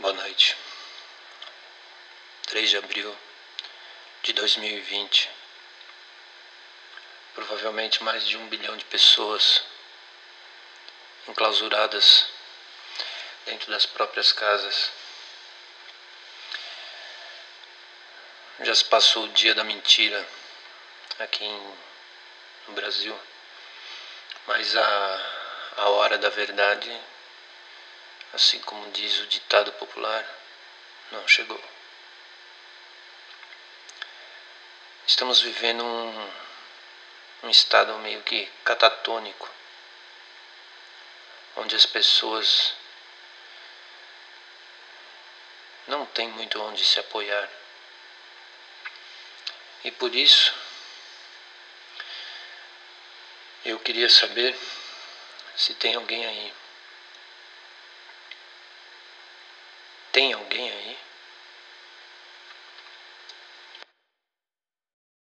Boa noite. 3 de abril de 2020. Provavelmente mais de um bilhão de pessoas enclausuradas dentro das próprias casas. Já se passou o dia da mentira aqui em, no Brasil, mas a, a hora da verdade assim como diz o ditado popular, não chegou. Estamos vivendo um, um estado meio que catatônico, onde as pessoas não têm muito onde se apoiar. E por isso, eu queria saber se tem alguém aí Tem alguém aí?